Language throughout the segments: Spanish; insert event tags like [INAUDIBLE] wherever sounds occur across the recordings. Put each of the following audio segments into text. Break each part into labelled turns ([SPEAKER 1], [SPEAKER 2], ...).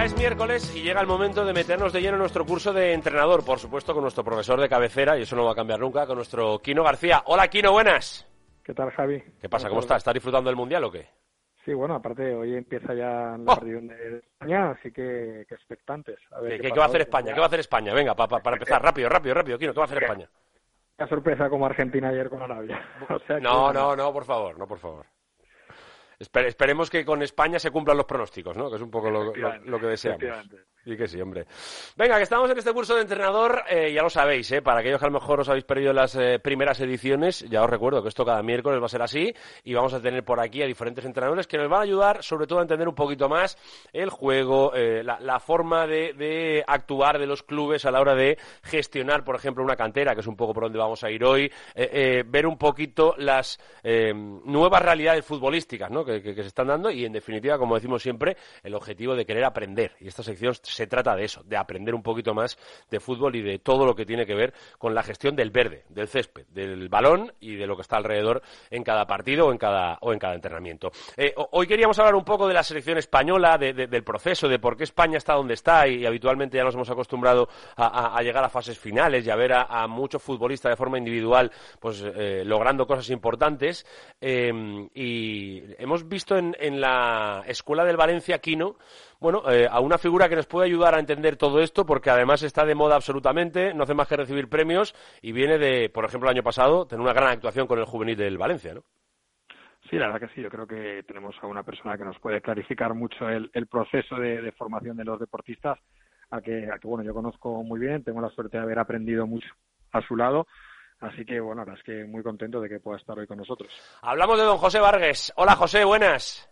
[SPEAKER 1] Venga, es miércoles y llega el momento de meternos de lleno en nuestro curso de entrenador, por supuesto con nuestro profesor de cabecera, y eso no va a cambiar nunca, con nuestro Kino García. Hola Kino, buenas.
[SPEAKER 2] ¿Qué tal, Javi?
[SPEAKER 1] ¿Qué pasa? ¿Cómo estás? ¿Estás disfrutando del Mundial o qué?
[SPEAKER 2] Sí, bueno, aparte hoy empieza ya la
[SPEAKER 1] Oh.
[SPEAKER 2] de España, así que, que expectantes. A ver
[SPEAKER 1] ¿Qué,
[SPEAKER 2] qué
[SPEAKER 1] qué- va a hacer. España? ¿Qué va a hacer España? Venga, pa- pa- para empezar, [LAUGHS] rápido, rápido, rápido, Kino, ¿qué va a hacer España?
[SPEAKER 2] Una sorpresa como Argentina ayer con Arabia. [LAUGHS] O sea que,
[SPEAKER 1] No,
[SPEAKER 2] bueno,
[SPEAKER 1] no, no, por favor, no, por favor. Espe- esperemos que con España se cumplan los pronósticos, ¿no? Que es un poco lo, lo-
[SPEAKER 2] Efectivamente,
[SPEAKER 1] lo que deseamos. Y que sí, hombre. Venga, que estamos en este curso de entrenador, eh, ya lo sabéis, ¿eh? Para aquellos que a lo mejor os habéis perdido las eh, primeras ediciones, ya os recuerdo que esto cada miércoles va a ser así y vamos a tener por aquí a diferentes entrenadores que nos van a ayudar sobre todo a entender un poquito más el juego, eh, la, forma de, actuar de los clubes a la hora de gestionar, por ejemplo, una cantera, que es un poco por donde vamos a ir hoy, eh, eh, ver un poquito las nuevas realidades futbolísticas ¿no? que, que- que se están dando y, en definitiva, como decimos siempre, el objetivo de querer aprender. Y esta sección se trata de eso, de aprender un poquito más de fútbol y de todo lo que tiene que ver con la gestión del verde, del césped, del balón y de lo que está alrededor en cada partido o en cada, o en cada entrenamiento. Eh, ho- hoy queríamos hablar un poco de la selección española, de- de- del proceso, de por qué España está donde está y, habitualmente ya nos hemos acostumbrado a, llegar a fases finales y a ver a, a muchos futbolistas de forma individual pues eh, logrando cosas importantes. Eh, y hemos visto en, en la escuela del Valencia Quino bueno, eh, a una figura que nos puede ayudar a entender todo esto, porque además está de moda absolutamente, no hace más que recibir premios y viene de, por ejemplo, el año pasado, tener una gran actuación con el juvenil del Valencia, ¿no?
[SPEAKER 2] Sí, la verdad que sí. Yo creo que tenemos a una persona que nos puede clarificar mucho el, el proceso de, de formación de los deportistas, a que, a que, bueno, yo conozco muy bien, tengo la suerte de haber aprendido mucho a su lado. Así que, bueno, la verdad es que muy contento de que pueda estar hoy con nosotros.
[SPEAKER 1] Hablamos de don José Vargas. Hola, José, buenas.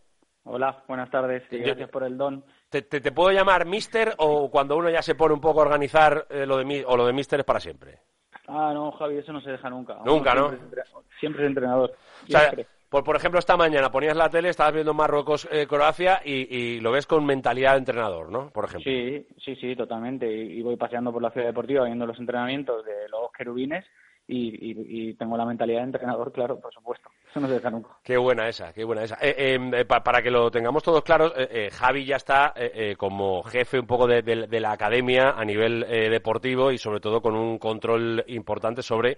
[SPEAKER 3] Hola, buenas tardes y gracias por el don.
[SPEAKER 1] ¿Te, te, te puedo llamar mister o cuando uno ya se pone un poco a organizar eh, lo de mi- o lo de mister es para siempre?
[SPEAKER 3] Ah, no, Javi, eso no se deja nunca.
[SPEAKER 1] Nunca,
[SPEAKER 3] Uno
[SPEAKER 1] ¿no?
[SPEAKER 3] Siempre es, entre- siempre es entrenador.
[SPEAKER 1] O sea, por, por ejemplo, esta mañana ponías la tele, estabas viendo Marruecos-Croacia y, y lo ves con mentalidad de entrenador, ¿no? Por ejemplo.
[SPEAKER 3] Sí, sí, sí, totalmente. Y, y voy paseando por la ciudad deportiva viendo los entrenamientos de los querubines y, y- y tengo la mentalidad de entrenador, claro, por supuesto. Eso no.
[SPEAKER 1] Qué buena esa, qué buena esa. Eh, eh, eh, pa- para que lo tengamos todos claros, eh, eh, Javi ya está como jefe un poco de, de- la academia a nivel deportivo y sobre todo con un control importante sobre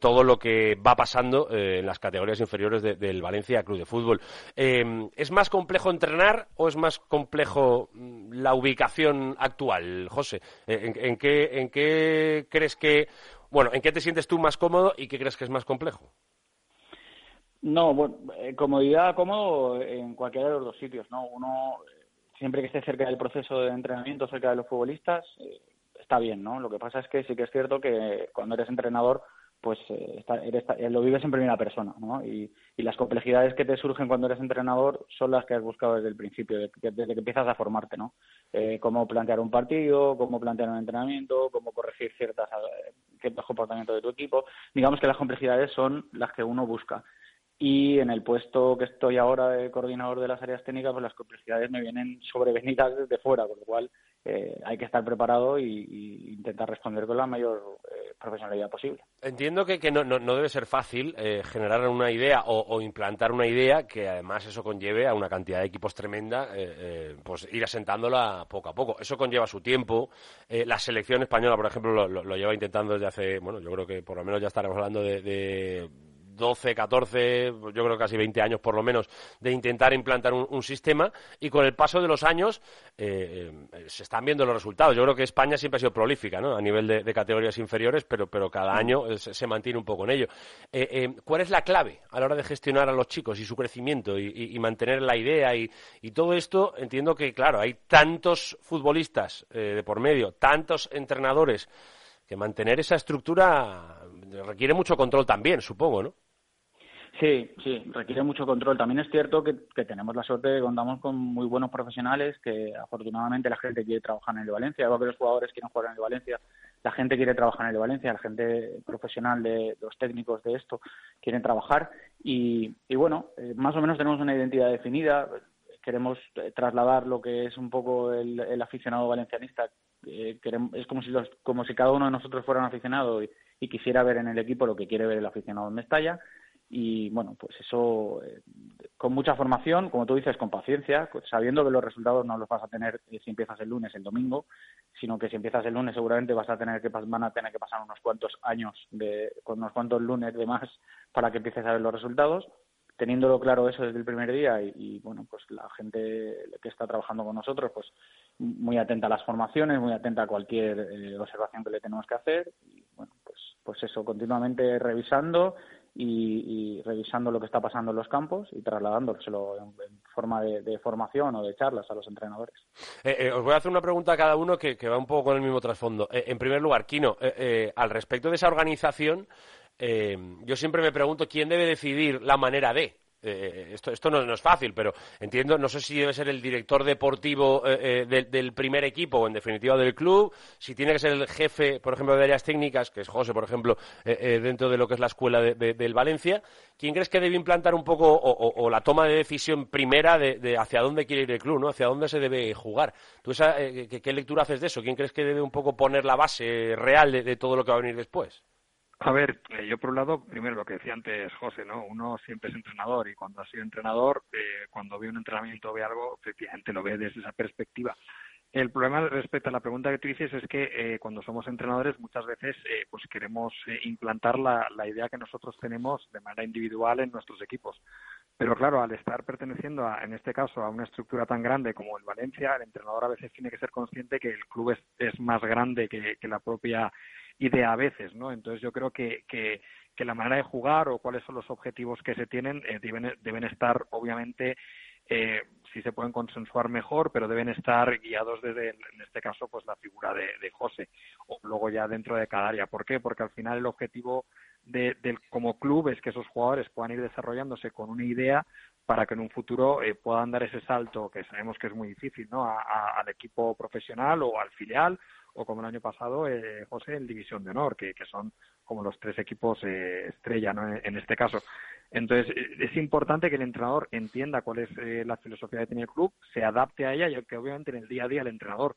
[SPEAKER 1] todo lo que va pasando en las categorías inferiores de- del Valencia Club de Fútbol. Eh, ¿Es más complejo entrenar o es más complejo mm, la ubicación actual, José? Eh, ¿En, en qué, ¿En qué crees que, bueno, en qué te sientes tú más cómodo y qué crees que es más complejo?
[SPEAKER 3] No, bueno, eh, comodidad, cómodo en cualquiera de los dos sitios, ¿no? Uno, eh, siempre que esté cerca del proceso de entrenamiento, cerca de los futbolistas, eh, está bien, ¿no? Lo que pasa es que sí que es cierto que cuando eres entrenador, pues eh, está- eres- lo vives en primera persona, ¿no? Y, y las complejidades que te surgen cuando eres entrenador son las que has buscado desde el principio, desde que empiezas a formarte, ¿no? Cómo plantear un partido, cómo plantear un entrenamiento, cómo corregir ciertas, ciertos comportamientos de tu equipo. Digamos que las complejidades son las que uno busca. Y en el puesto que estoy ahora de coordinador de las áreas técnicas, pues las complejidades me vienen sobrevenidas desde fuera, con lo cual eh, hay que estar preparado y, intentar responder con la mayor eh, profesionalidad posible.
[SPEAKER 1] Entiendo que, que no, no- no debe ser fácil eh, generar una idea o, implantar una idea que además eso conlleve a una cantidad de equipos tremenda, eh, eh, pues ir asentándola poco a poco. Eso conlleva su tiempo. La selección española, por ejemplo, lo, lo- lo lleva intentando desde hace, bueno, yo creo que por lo menos ya estaremos hablando de, de 12, 14, yo creo casi 20 años por lo menos, de intentar implantar un, sistema y con el paso de los años eh, eh, se están viendo los resultados. Yo creo que España siempre ha sido prolífica ¿no? a nivel de, categorías inferiores, pero, pero cada año eh, se, se mantiene un poco en ello. Eh, eh, ¿Cuál es la clave a la hora de gestionar a los chicos y su crecimiento y, y- y mantener la idea y, y todo esto? Entiendo que, claro, hay tantos futbolistas eh, de por medio, tantos entrenadores, que mantener esa estructura requiere mucho control también, supongo, ¿no?
[SPEAKER 3] Sí, sí, requiere mucho control. También es cierto que, tenemos la suerte de que contamos con muy buenos profesionales que afortunadamente la gente quiere trabajar en el Valencia, igual que los jugadores quieren jugar en el Valencia, la gente quiere trabajar en el Valencia, la gente profesional de los técnicos de esto quieren trabajar. Y, bueno, eh, más o menos tenemos una identidad definida, queremos eh, trasladar lo que es un poco el, aficionado valencianista, eh, es como si, los, como si cada uno de nosotros fuera un aficionado y, y quisiera ver en el equipo lo que quiere ver el aficionado en Mestalla y bueno, pues eso eh, con mucha formación, como tú dices, con paciencia, sabiendo que los resultados no los vas a tener si empiezas el lunes, el domingo, sino que si empiezas el lunes seguramente vas a tener que van a tener que pasar unos cuantos años de con unos cuantos lunes de más [LAUGHS] para que empieces a ver los resultados. Teniéndolo claro eso desde el primer día y, bueno pues la gente que está trabajando con nosotros pues muy atenta a las formaciones muy atenta a cualquier eh, observación que le tenemos que hacer y bueno pues pues eso continuamente revisando y, revisando lo que está pasando en los campos y trasladándoselo en, forma de, formación o de charlas a los entrenadores.
[SPEAKER 1] Eh, eh, os voy a hacer una pregunta a cada uno que, va un poco con el mismo trasfondo. Eh, en primer lugar, Kino, al respecto de esa organización, yo siempre me pregunto quién debe decidir la manera de. Eh, esto, esto no, es fácil, pero entiendo, no sé si debe ser el director deportivo eh, eh, del primer equipo o en definitiva del club, si tiene que ser el jefe, por ejemplo, de áreas técnicas, que es José, por ejemplo, dentro de lo que es la escuela del Valencia. ¿Quién crees que debe implantar un poco o, la toma de decisión primera de, hacia dónde quiere ir el club, ¿no? hacia dónde se debe jugar? ¿Tú esa, ¿qué, lectura haces de eso? ¿Quién crees que debe un poco poner la base real de todo lo que va a venir después?
[SPEAKER 2] A ver, eh, yo por un lado, primero lo que decía antes José, ¿no? Uno siempre es entrenador y cuando ha sido entrenador, eh, cuando ve un entrenamiento, ve algo, efectivamente lo ve desde esa perspectiva. El problema respecto a la pregunta que tú dices es que eh, cuando somos entrenadores muchas veces pues queremos implantar la, idea que nosotros tenemos de manera individual en nuestros equipos. Pero claro, al estar perteneciendo, a, en este caso, a una estructura tan grande como el Valencia, el entrenador a veces tiene que ser consciente que el club es, es más grande que, la propia idea a veces, ¿no? Entonces yo creo que, que, que la manera de jugar o cuáles son los objetivos que se tienen eh, deben, deben estar, obviamente, eh, si se pueden consensuar mejor, pero deben estar guiados desde, en este caso, pues la figura de, José, o luego ya dentro de cada área. ¿Por qué? Porque al final el objetivo de, del, como club es que esos jugadores puedan ir desarrollándose con una idea para que en un futuro eh, puedan dar ese salto que sabemos que es muy difícil, ¿no? al equipo profesional o al filial o como el año pasado, eh, José, en División de Honor, que, que son como los tres equipos eh, estrella ¿no? en, este caso. Entonces, eh, es importante que el entrenador entienda cuál es eh, la filosofía que tiene el club, se adapte a ella y que obviamente en el día a día el entrenador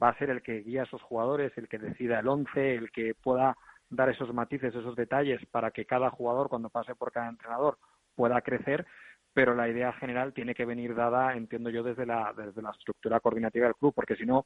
[SPEAKER 2] va a ser el que guía a esos jugadores, el que decida el once, el que pueda dar esos matices, esos detalles para que cada jugador cuando pase por cada entrenador pueda crecer, pero la idea general tiene que venir dada, entiendo yo, desde la, desde la estructura coordinativa del club, porque si no,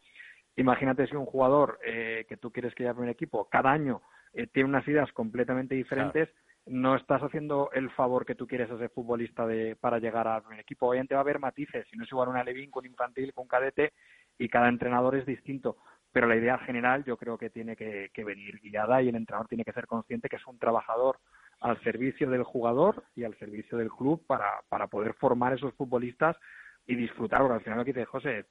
[SPEAKER 2] Imagínate si un jugador eh, que tú quieres que lleve un equipo cada año eh, tiene unas ideas completamente diferentes, no estás haciendo el favor que tú quieres a ese futbolista de, para llegar a un equipo. Obviamente va a haber matices, si no es igual una Levin con infantil, con cadete, y cada entrenador es distinto. Pero la idea general yo creo que tiene que, venir guiada y el entrenador tiene que ser consciente que es un trabajador al servicio del jugador y al servicio del club para, para poder formar esos futbolistas y disfrutar, porque al final lo que dice José,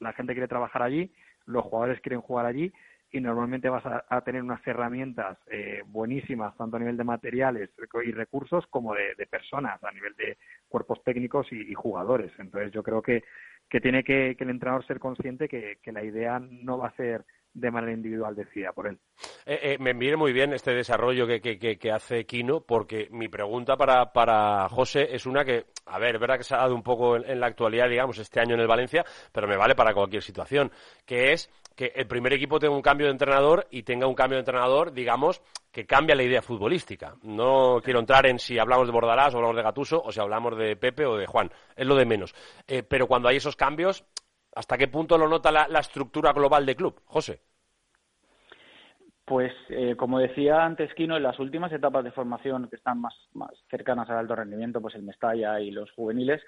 [SPEAKER 2] la gente quiere trabajar allí, los jugadores quieren jugar allí y normalmente vas a, tener unas herramientas eh, buenísimas, tanto a nivel de materiales y recursos como de, personas, a nivel de cuerpos técnicos y, jugadores. Entonces yo creo que, que tiene que, que el entrenador ser consciente que, la idea no va a ser de manera individual decida por él.
[SPEAKER 1] Eh, eh, me viene muy bien este desarrollo que, que, que, hace Kino, porque mi pregunta para, para José es una que, a ver, es verdad que se ha dado un poco en, la actualidad, digamos, este año en el Valencia, pero me vale para cualquier situación, que es que el primer equipo tenga un cambio de entrenador y tenga un cambio de entrenador, digamos, que cambia la idea futbolística. No quiero entrar en si hablamos de Bordalás o hablamos de Gatuso o si hablamos de Pepe o de Juan, es lo de menos. Eh, pero cuando hay esos cambios, ¿Hasta qué punto lo nota la, estructura global de club, José?
[SPEAKER 3] Pues, eh, como decía antes Kino, en las últimas etapas de formación que están más, cercanas al alto rendimiento, pues el Mestalla y los juveniles,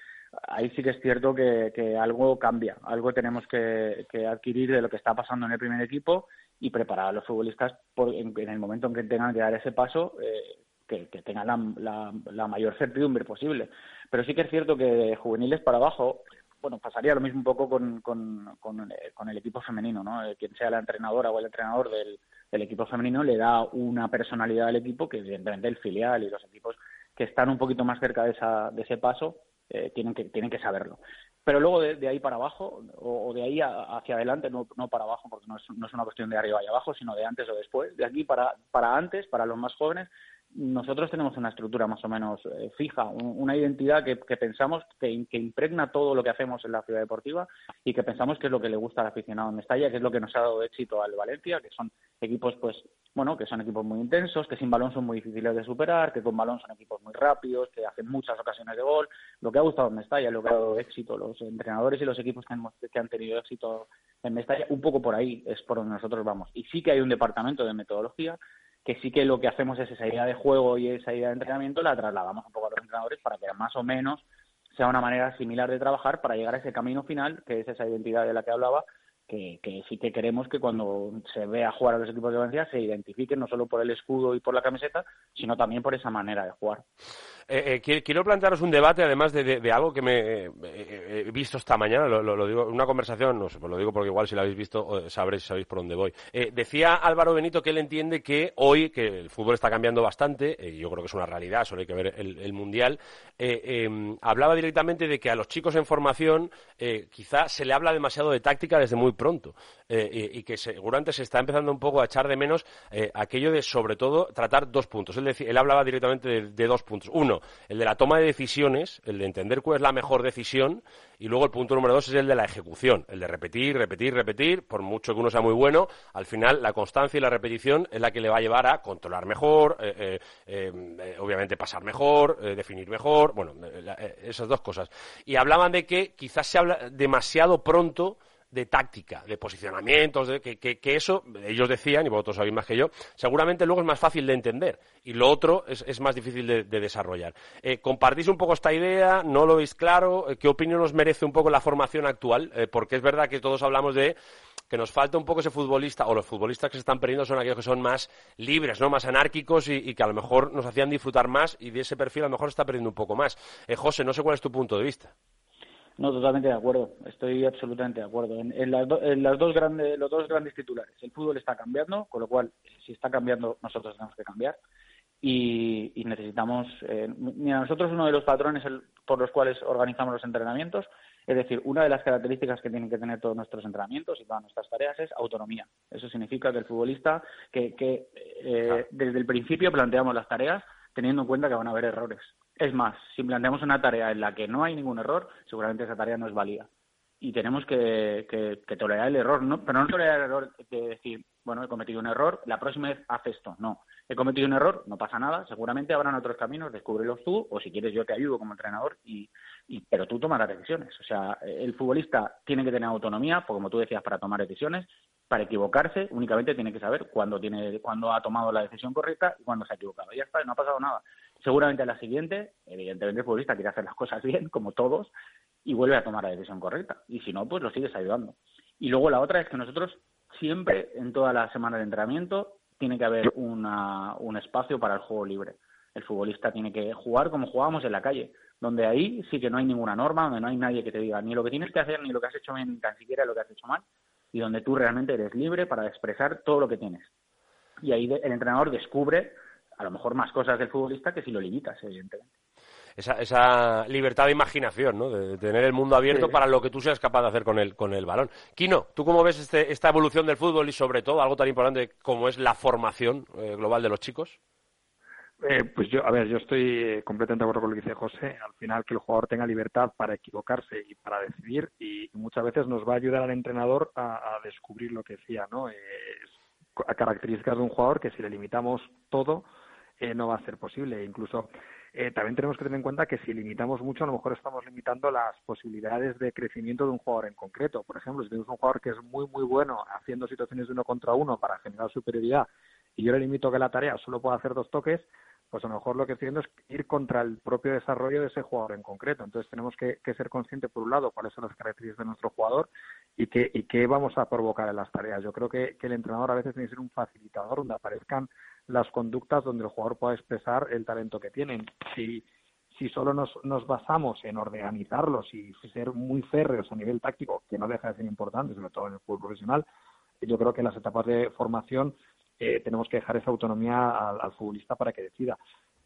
[SPEAKER 3] ahí sí que es cierto que, algo cambia, algo tenemos que, adquirir de lo que está pasando en el primer equipo y preparar a los futbolistas en, el momento en que tengan que dar ese paso, eh, que, tengan la, mayor certidumbre posible. Pero sí que es cierto que juveniles para abajo, bueno, pasaría lo mismo un poco con, con, con, eh, el equipo femenino, ¿no? Eh, quien sea la entrenadora o el entrenador del, equipo femenino le da una personalidad al equipo que evidentemente el filial y los equipos que están un poquito más cerca de, esa, de ese paso eh, tienen, que, tienen que saberlo. Pero luego de, ahí para abajo, o, de ahí hacia adelante, no, no para abajo, porque no es, no es, una cuestión de arriba y abajo, sino de antes o después, de aquí para, para antes, para los más jóvenes, nosotros tenemos una estructura más o menos eh, fija, una identidad que, pensamos que, impregna todo lo que hacemos en la ciudad deportiva y que pensamos que es lo que le gusta al aficionado en Mestalla, que es lo que nos ha dado éxito al Valencia, que son equipos, pues, bueno, que son equipos muy intensos, que sin balón son muy difíciles de superar, que con balón son equipos muy rápidos, que hacen muchas ocasiones de gol. Lo que ha gustado en Mestalla, lo que ha dado éxito, los entrenadores y los equipos que, que han tenido éxito en Mestalla, un poco por ahí es por donde nosotros vamos. Y sí que hay un departamento de metodología que sí que lo que hacemos es esa idea de juego y esa idea de entrenamiento la trasladamos un poco a los entrenadores para que más o menos sea una manera similar de trabajar para llegar a ese camino final, que es esa identidad de la que hablaba, que, que, sí que queremos que cuando se vea jugar a los equipos de Valencia se identifiquen no solo por el escudo y por la camiseta, sino también por esa manera de jugar.
[SPEAKER 1] Eh, eh, quiero plantearos un debate, además de, algo que me eh, he visto esta mañana, lo, digo, una conversación, no sé, pues lo digo porque igual si lo habéis visto sabréis, sabéis por dónde voy. decía Álvaro Benito que él entiende que hoy, que el fútbol está cambiando bastante, y yo creo que es una realidad, solo hay que ver el, Mundial, em, hablaba directamente de que a los chicos en formación quizá se le habla demasiado de táctica desde muy pronto, y, que seguramente se está empezando un poco a echar de menos aquello de, sobre todo, tratar dos puntos. Él, decía, él hablaba directamente de dos puntos. Uno, el de la toma de decisiones, el de entender cuál es la mejor decisión, y luego el punto número dos es el de la ejecución, el de repetir, repetir, repetir, por mucho que uno sea muy bueno, al final la constancia y la repetición es la que le va a llevar a controlar mejor, eh, eh, eh, obviamente pasar mejor, definir mejor, bueno, esas dos cosas. Y hablaban de que quizás se habla demasiado pronto de táctica, de posicionamientos, de, que, que, eso, ellos decían, y vosotros sabéis más que yo, seguramente luego es más fácil de entender y lo otro es, es más difícil de, desarrollar. Eh, ¿Compartís un poco esta idea? ¿No lo veis claro? Eh, ¿Qué opinión os merece un poco la formación actual? Eh, porque es verdad que todos hablamos de que nos falta un poco ese futbolista, o los futbolistas que se están perdiendo son aquellos que son más libres, ¿no? más anárquicos y, que a lo mejor nos hacían disfrutar más y de ese perfil a lo mejor se está perdiendo un poco más. José, no sé cuál es tu punto de vista.
[SPEAKER 3] No, totalmente de acuerdo. Estoy absolutamente de acuerdo. En, las, dos grandes, los dos grandes titulares, el fútbol está cambiando, con lo cual, si está cambiando, nosotros tenemos que cambiar. Y, necesitamos, eh, mira, nosotros uno de los patrones por los cuales organizamos los entrenamientos, es decir, una de las características que tienen que tener todos nuestros entrenamientos y todas nuestras tareas es autonomía. Eso significa que el futbolista, que, que eh, desde el principio planteamos las tareas teniendo en cuenta que van a haber errores. Es más, si planteamos una tarea en la que no hay ningún error, seguramente esa tarea no es válida. Y tenemos que, que, tolerar el error, ¿no? pero no tolerar el error de decir, bueno, he cometido un error, la próxima vez haz esto. No, he cometido un error, no pasa nada, seguramente habrán otros caminos, descúbrelos tú, o si quieres yo te ayudo como entrenador, y, y, pero tú tomas decisiones. O sea, el futbolista tiene que tener autonomía, pues como tú decías, para tomar decisiones, para equivocarse, únicamente tiene que saber cuándo, tiene, cuándo ha tomado la decisión correcta y cuándo se ha equivocado. Ya está, no ha pasado nada. Seguramente a la siguiente, evidentemente el futbolista quiere hacer las cosas bien, como todos, y vuelve a tomar la decisión correcta. Y si no, pues lo sigues ayudando. Y luego la otra es que nosotros siempre, en toda la semana de entrenamiento, tiene que haber una, un espacio para el juego libre. El futbolista tiene que jugar como jugábamos en la calle, donde ahí sí que no hay ninguna norma, donde no hay nadie que te diga ni lo que tienes que hacer, ni lo que has hecho bien, ni tan siquiera lo que has hecho mal, y donde tú realmente eres libre para expresar todo lo que tienes. Y ahí el entrenador descubre a lo mejor más cosas del futbolista que si lo limitas, evidentemente.
[SPEAKER 1] Esa, esa libertad de imaginación, ¿no? De, tener el mundo abierto para lo que tú seas capaz de hacer con el, con el balón. Kino, ¿tú cómo ves este, esta evolución del fútbol y sobre todo algo tan importante como es la formación eh, global de los chicos?
[SPEAKER 2] Eh, pues yo, a ver, yo estoy eh, completamente de acuerdo con lo que dice José. Al final, que el jugador tenga libertad para equivocarse y para decidir, y muchas veces nos va a ayudar al entrenador a, descubrir lo que decía, ¿no? a características de un jugador que si le limitamos todo, eh, no va a ser posible. Incluso eh, también tenemos que tener en cuenta que si limitamos mucho, a lo mejor estamos limitando las posibilidades de crecimiento de un jugador en concreto. Por ejemplo, si tenemos un jugador que es muy, muy bueno haciendo situaciones de uno contra uno para generar superioridad y yo le limito que la tarea solo pueda hacer dos toques, pues a lo mejor lo que estoy haciendo es ir contra el propio desarrollo de ese jugador en concreto. Entonces tenemos que, ser conscientes, por un lado, cuáles son las características de nuestro jugador y qué, y qué vamos a provocar en las tareas. Yo creo que, que el entrenador a veces tiene que ser un facilitador donde aparezcan las conductas donde el jugador pueda expresar el talento que tiene. Si, si solo nos, nos basamos en organizarlos y ser muy férreos a nivel táctico, que no deja de ser importante, sobre todo en el fútbol profesional, yo creo que en las etapas de formación eh, tenemos que dejar esa autonomía al, futbolista para que decida.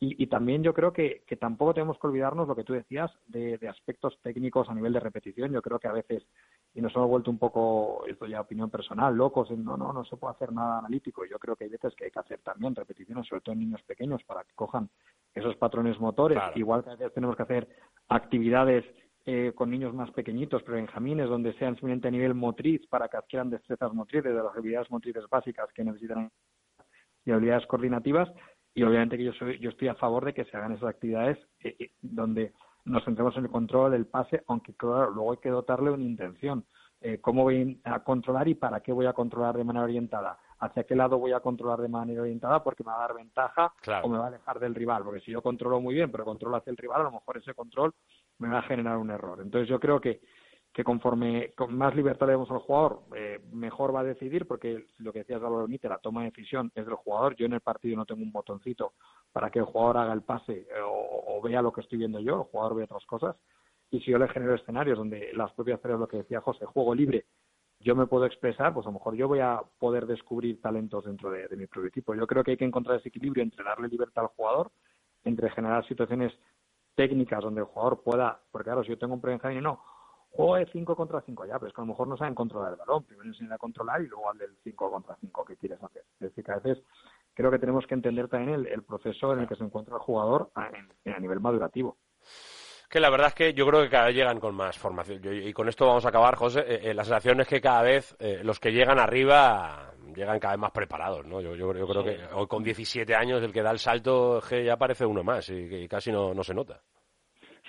[SPEAKER 2] Y, también yo creo que, que, tampoco tenemos que olvidarnos lo que tú decías de, de, aspectos técnicos a nivel de repetición. Yo creo que a veces, y nos hemos vuelto un poco, esto ya opinión personal, locos en no, no, no se puede hacer nada analítico. Yo creo que hay veces que hay que hacer también repeticiones, sobre todo en niños pequeños, para que cojan esos patrones motores. Igual que a veces tenemos que hacer actividades eh, con niños más pequeñitos, pero jamines donde sean simplemente a nivel motriz para que adquieran destrezas motrices, de las habilidades motrices básicas que necesitan y habilidades coordinativas. Y obviamente que yo, soy, yo estoy a favor de que se hagan esas actividades eh, eh, donde nos centremos en el control del pase, aunque claro, luego hay que dotarle una intención. ¿Cómo voy a controlar y para qué voy a controlar de manera orientada? hacia qué lado voy a controlar de manera orientada porque me va a dar ventaja o me va a alejar del rival. Porque si yo controlo muy bien, pero controlo hacia el rival, a lo mejor ese control me va a generar un error. Entonces yo creo que, que conforme con más libertad le demos al jugador, eh, mejor va a decidir, porque lo que decías Álvaro Benítez, la toma de decisión es del jugador. Yo en el partido no tengo un botoncito para que el jugador haga el pase eh, o, vea lo que estoy viendo yo, el jugador ve otras cosas. Y si yo le genero escenarios donde las propias tareas, lo que decía José, juego libre, yo me puedo expresar, pues a lo mejor yo voy a poder descubrir talentos dentro de, mi propio equipo. Yo creo que hay que encontrar ese equilibrio entre darle libertad al jugador, entre generar situaciones técnicas donde el jugador pueda, porque claro, si yo tengo un pre-Benjamín, no, juego de 5 contra 5 ya, pero es que a lo mejor no saben controlar el balón, primero enseñar a controlar y luego al del 5 contra 5 que quieres hacer. Es decir, que a veces creo que tenemos que entender también el, proceso en el que se encuentra el jugador a, a nivel madurativo
[SPEAKER 1] que la verdad es que yo creo que cada vez llegan con más formación. y con esto vamos a acabar, José. Eh, eh, la sensación es que cada vez eh, los que llegan arriba llegan cada vez más preparados, ¿no? Yo, yo, creo que hoy con 17 años el que da el salto ya parece uno más y, casi no, no se nota.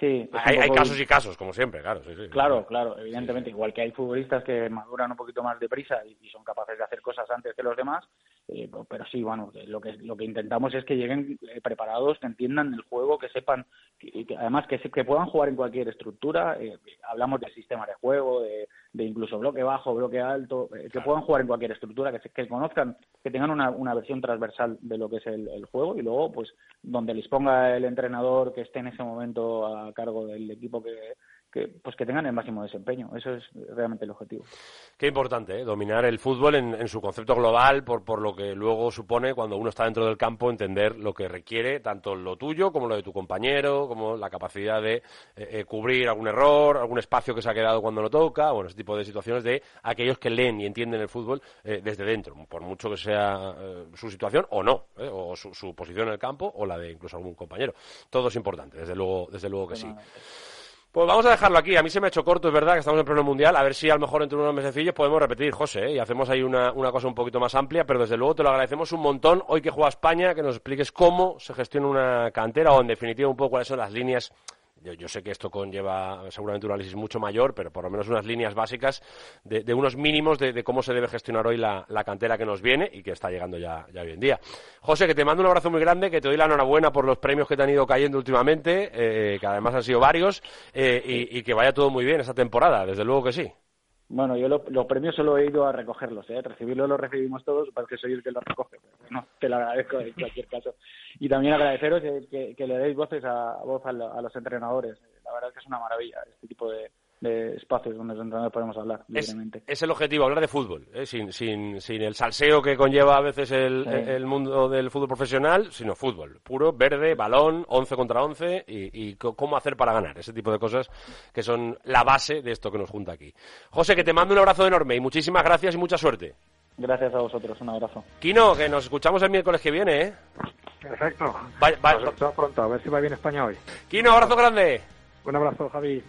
[SPEAKER 3] Sí,
[SPEAKER 1] hay, casos y casos, como siempre, claro.
[SPEAKER 3] claro, claro, evidentemente. Igual que hay futbolistas que maduran un poquito más deprisa y, y, son capaces de hacer cosas antes que los demás, eh, pero sí, bueno, lo que, lo que intentamos es que lleguen eh, preparados, que entiendan el juego, que sepan, que, además que, que puedan jugar en cualquier estructura. Eh, hablamos del sistema de juego, de, de incluso bloque bajo, bloque alto, que puedan jugar en cualquier estructura, que, que conozcan, que tengan una, una versión transversal de lo que es el, el juego y luego, pues, donde les ponga el entrenador que esté en ese momento a cargo del equipo que, que, pues que tengan el máximo desempeño. Eso es realmente el objetivo.
[SPEAKER 1] Qué importante, ¿eh? dominar el fútbol en, su concepto global, por, por lo que luego supone cuando uno está dentro del campo, entender lo que requiere, tanto lo tuyo como lo de tu compañero, como la capacidad de eh, eh, cubrir algún error, algún espacio que se ha quedado cuando lo toca, bueno, ese tipo de situaciones de aquellos que leen y entienden el fútbol desde dentro, por mucho que sea su situación o no, o su, su, posición en el campo o la de incluso algún compañero. Todo es importante, desde luego, desde luego que sí. Pues vamos a dejarlo aquí. A mí se me ha hecho corto, es verdad, que estamos en pleno mundial. A ver si a lo mejor entre unos mesecillos podemos repetir, José, ¿eh? y hacemos ahí una, una, cosa un poquito más amplia, pero desde luego te lo agradecemos un montón. Hoy que juega España, que nos expliques cómo se gestiona una cantera o, en definitiva, un poco cuáles son las líneas yo, sé que esto conlleva seguramente un análisis mucho mayor, pero por lo menos unas líneas básicas de, unos mínimos de, cómo se debe gestionar hoy la, cantera que nos viene y que está llegando ya, ya, hoy en día. José, que te mando un abrazo muy grande, que te doy la enhorabuena por los premios que te han ido cayendo últimamente, eh, que además han sido varios, eh, y, y que vaya todo muy bien esta temporada, desde luego que sí.
[SPEAKER 3] Bueno, yo los premios solo he ido a recogerlos, ¿eh? Recibirlos los recibimos todos, porque soy el que los recoge. Pero te lo agradezco en cualquier caso. Y también agradeceros que, le deis voces a, voz a, los entrenadores. La verdad es que es una maravilla este tipo de, de espacios donde los entrenadores podemos hablar libremente.
[SPEAKER 1] Es el objetivo, hablar de fútbol, ¿eh? sin, sin, sin el salseo que conlleva a veces el, el, mundo del fútbol profesional, sino fútbol, puro, verde, balón, 11 contra 11 y, y, cómo hacer para ganar, ese tipo de cosas que son la base de esto que nos junta aquí. José, que te mando un abrazo enorme y muchísimas gracias y mucha suerte.
[SPEAKER 3] Gracias a vosotros, un abrazo.
[SPEAKER 1] Kino, que nos escuchamos el miércoles que viene, ¿eh?
[SPEAKER 2] Perfecto. Bye, bye. pronto, a ver si va bien España hoy.
[SPEAKER 1] Kino, abrazo grande.
[SPEAKER 2] Un abrazo, Javi.